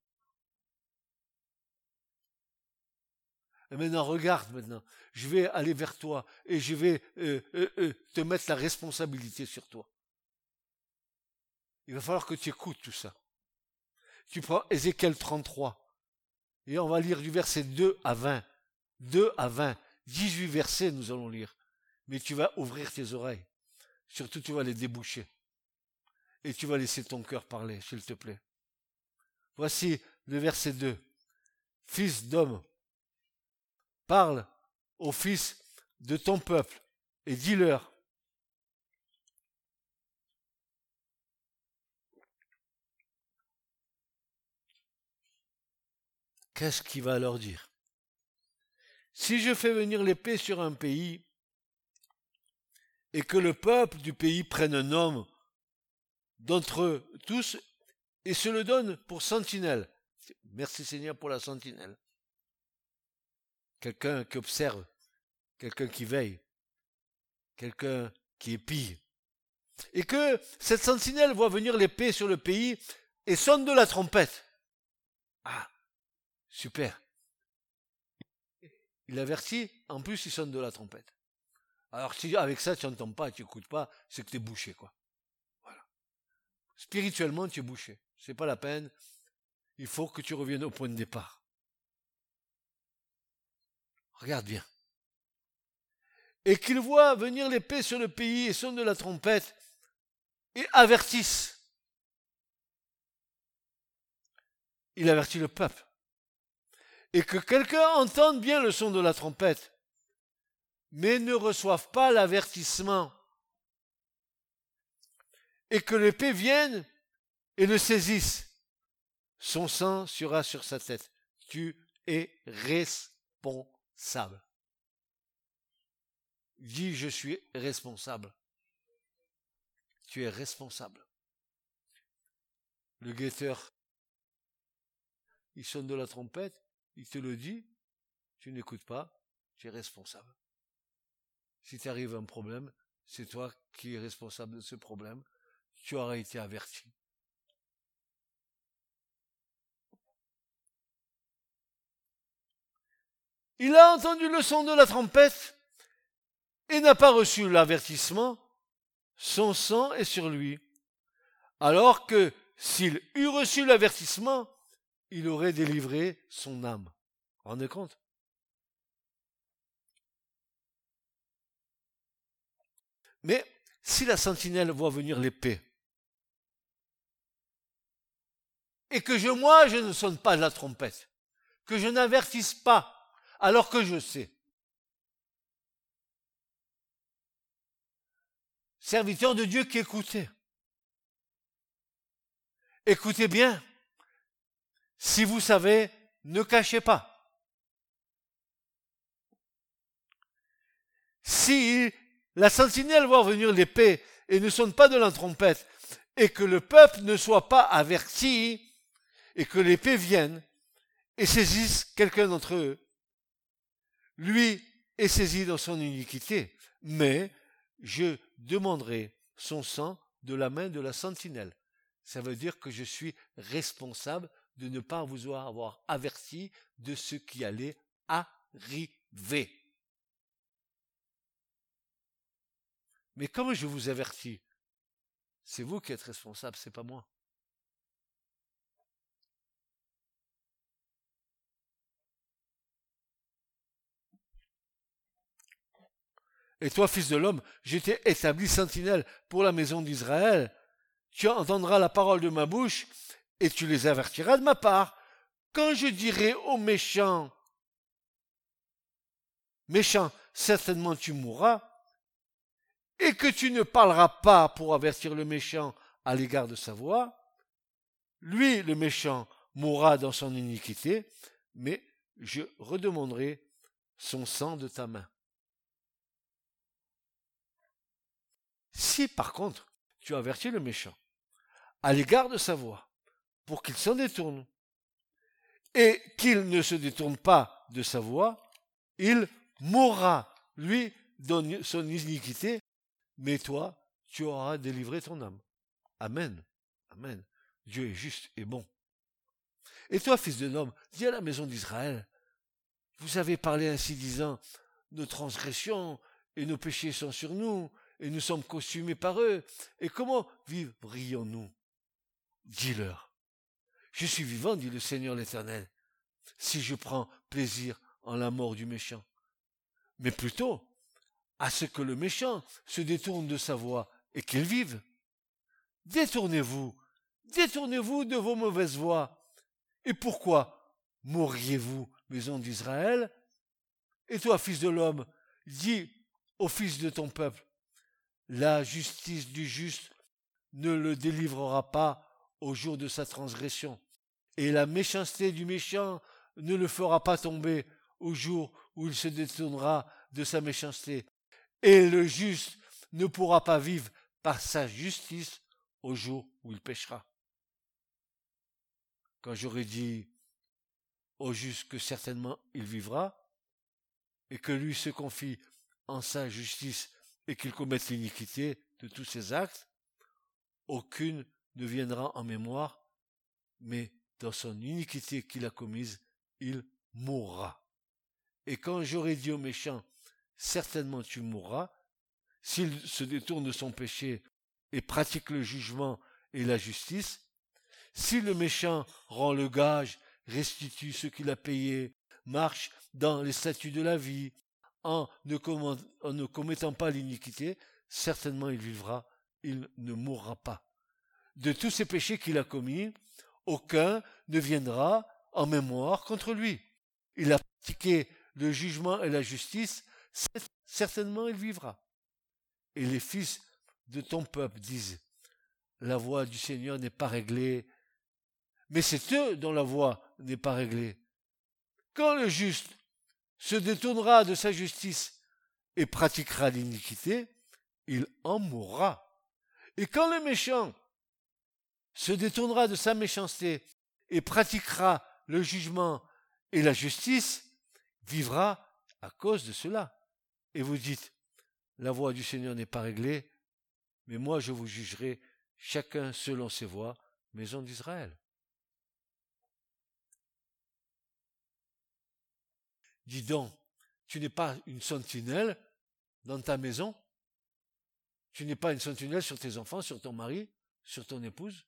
Et maintenant, regarde maintenant. Je vais aller vers toi et je vais euh, euh, euh, te mettre la responsabilité sur toi. Il va falloir que tu écoutes tout ça. Tu prends Ézéchiel 33 et on va lire du verset 2 à 20. 2 à 20. 18 versets nous allons lire. Mais tu vas ouvrir tes oreilles. Surtout tu vas les déboucher. Et tu vas laisser ton cœur parler, s'il te plaît. Voici le verset 2. Fils d'homme, parle aux fils de ton peuple et dis-leur, qu'est-ce qu'il va leur dire? Si je fais venir l'épée sur un pays, et que le peuple du pays prenne un homme d'entre eux tous et se le donne pour sentinelle. Merci Seigneur pour la sentinelle quelqu'un qui observe, quelqu'un qui veille, quelqu'un qui épille. Et que cette sentinelle voit venir l'épée sur le pays et sonne de la trompette. Ah, super. Il avertit, en plus il sonne de la trompette. Alors si avec ça tu n'entends pas, tu n'écoutes pas, c'est que tu es bouché, quoi. Voilà. Spirituellement, tu es bouché. C'est pas la peine. Il faut que tu reviennes au point de départ. Regarde bien. Et qu'ils voient venir l'épée sur le pays et sonnent de la trompette et avertissent. Il avertit le peuple. Et que quelqu'un entende bien le son de la trompette, mais ne reçoive pas l'avertissement. Et que l'épée vienne et le saisisse. Son sang sera sur sa tête. Tu est responsable. Dis, je suis responsable. Tu es responsable. Le guetteur, il sonne de la trompette, il te le dit, tu n'écoutes pas, tu es responsable. Si t'arrive un problème, c'est toi qui es responsable de ce problème. Tu auras été averti. Il a entendu le son de la trompette et n'a pas reçu l'avertissement. Son sang est sur lui. Alors que s'il eût reçu l'avertissement, il aurait délivré son âme. Rendez compte? Mais si la sentinelle voit venir l'épée, et que je, moi, je ne sonne pas la trompette, que je n'avertisse pas, alors que je sais, serviteur de Dieu qui écoutez, Écoutez bien. Si vous savez, ne cachez pas. Si la sentinelle voit venir l'épée et ne sonne pas de la trompette, et que le peuple ne soit pas averti, et que l'épée vienne et saisisse quelqu'un d'entre eux, lui est saisi dans son iniquité, mais je demanderai son sang de la main de la sentinelle ça veut dire que je suis responsable de ne pas vous avoir averti de ce qui allait arriver. Mais comme je vous avertis, c'est vous qui êtes responsable, c'est pas moi. Et toi, fils de l'homme, j'étais établi sentinelle pour la maison d'Israël tu entendras la parole de ma bouche et tu les avertiras de ma part. Quand je dirai aux méchants, méchant, certainement tu mourras, et que tu ne parleras pas pour avertir le méchant à l'égard de sa voix, lui, le méchant, mourra dans son iniquité, mais je redemanderai son sang de ta main. Si par contre tu avertis le méchant à l'égard de sa voix, pour qu'il s'en détourne, et qu'il ne se détourne pas de sa voix, il mourra, lui, dans son iniquité, mais toi, tu auras délivré ton âme. Amen. Amen. Dieu est juste et bon. Et toi, fils de l'homme, dis à la maison d'Israël, vous avez parlé ainsi disant, nos transgressions et nos péchés sont sur nous, et nous sommes consumés par eux. Et comment vivrions-nous? Dis-leur, je suis vivant, dit le Seigneur l'Éternel, si je prends plaisir en la mort du méchant. Mais plutôt à ce que le méchant se détourne de sa voie et qu'il vive. Détournez-vous, détournez-vous de vos mauvaises voies. Et pourquoi mourriez-vous, maison d'Israël? Et toi, fils de l'homme, dis au fils de ton peuple, la justice du juste ne le délivrera pas au jour de sa transgression, et la méchanceté du méchant ne le fera pas tomber au jour où il se détournera de sa méchanceté, et le juste ne pourra pas vivre par sa justice au jour où il péchera. Quand j'aurais dit au juste que certainement il vivra, et que lui se confie en sa justice et qu'il commette l'iniquité de tous ses actes, aucune ne viendra en mémoire, mais dans son iniquité qu'il a commise, il mourra. Et quand j'aurai dit au méchant, certainement tu mourras, s'il se détourne de son péché et pratique le jugement et la justice, si le méchant rend le gage, restitue ce qu'il a payé, marche dans les statuts de la vie, en ne, commettant pas l'iniquité, certainement il vivra, il ne mourra pas de tous ces péchés qu'il a commis, aucun ne viendra en mémoire contre lui. Il a pratiqué le jugement et la justice, certainement il vivra. Et les fils de ton peuple disent, la voix du Seigneur n'est pas réglée, mais c'est eux dont la voix n'est pas réglée. quand le juste se détournera de sa justice et pratiquera l'iniquité, il en mourra. Et quand le méchant se détournera de sa méchanceté et pratiquera le jugement et la justice, vivra à cause de cela. Et vous dites, la voie du Seigneur n'est pas réglée, mais moi je vous jugerai chacun selon ses voies, maison d'Israël. Dis donc, tu n'es pas une sentinelle dans ta maison? Tu n'es pas une sentinelle sur tes enfants, sur ton mari, sur ton épouse?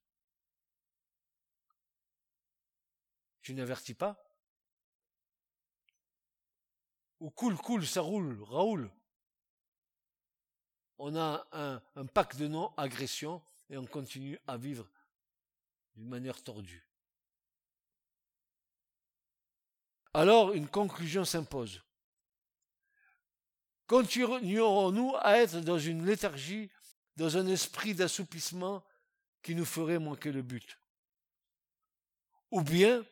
Tu n'avertis pas? Ou coule, coule, ça roule, Raoul. On a un, un pack de non-agression et on continue à vivre d'une manière tordue. Alors une conclusion s'impose. Continuerons-nous à être dans une léthargie, dans un esprit d'assoupissement qui nous ferait manquer le but? Ou bien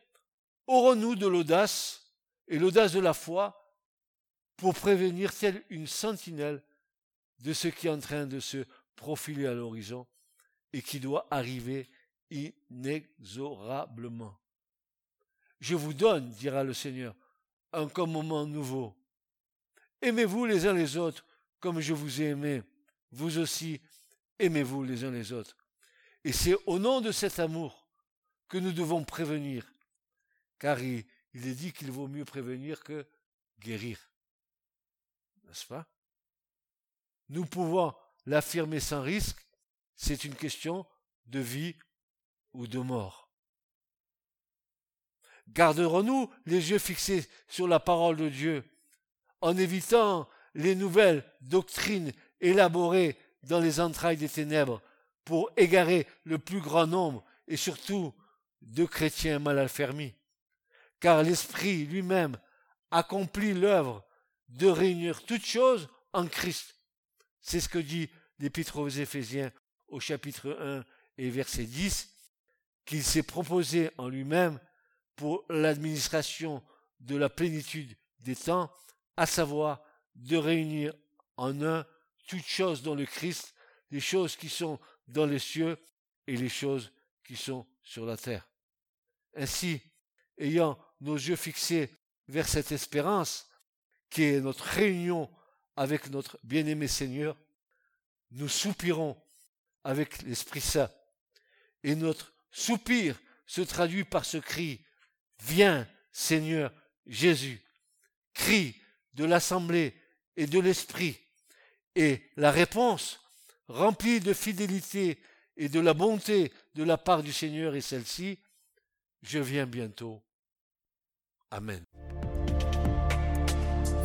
Aurons-nous de l'audace et l'audace de la foi pour prévenir telle une sentinelle de ce qui est en train de se profiler à l'horizon et qui doit arriver inexorablement. Je vous donne, dira le Seigneur, un commandement nouveau. Aimez-vous les uns les autres comme je vous ai aimé. Vous aussi, aimez-vous les uns les autres. Et c'est au nom de cet amour que nous devons prévenir car il, est dit qu'il vaut mieux prévenir que guérir. Nous pouvons l'affirmer sans risque, c'est une question de vie ou de mort. Garderons-nous les yeux fixés sur la parole de Dieu en évitant les nouvelles doctrines élaborées dans les entrailles des ténèbres pour égarer le plus grand nombre et surtout de chrétiens mal affermis? Car l'Esprit lui-même accomplit l'œuvre de réunir toutes choses en Christ. C'est ce que dit l'Épître aux Éphésiens au chapitre 1 et verset 10, qu'il s'est proposé en lui-même pour l'administration de la plénitude des temps, à savoir de réunir en un toutes choses dans le Christ, les choses qui sont dans les cieux et les choses qui sont sur la terre. Ainsi, ayant nos yeux fixés vers cette espérance qui est notre réunion avec notre bien-aimé Seigneur, nous soupirons avec l'Esprit Saint. Et notre soupir se traduit par ce cri, Viens Seigneur Jésus, cri de l'Assemblée et de l'Esprit. Et la réponse, remplie de fidélité et de la bonté de la part du Seigneur est celle-ci, Je viens bientôt. Amen.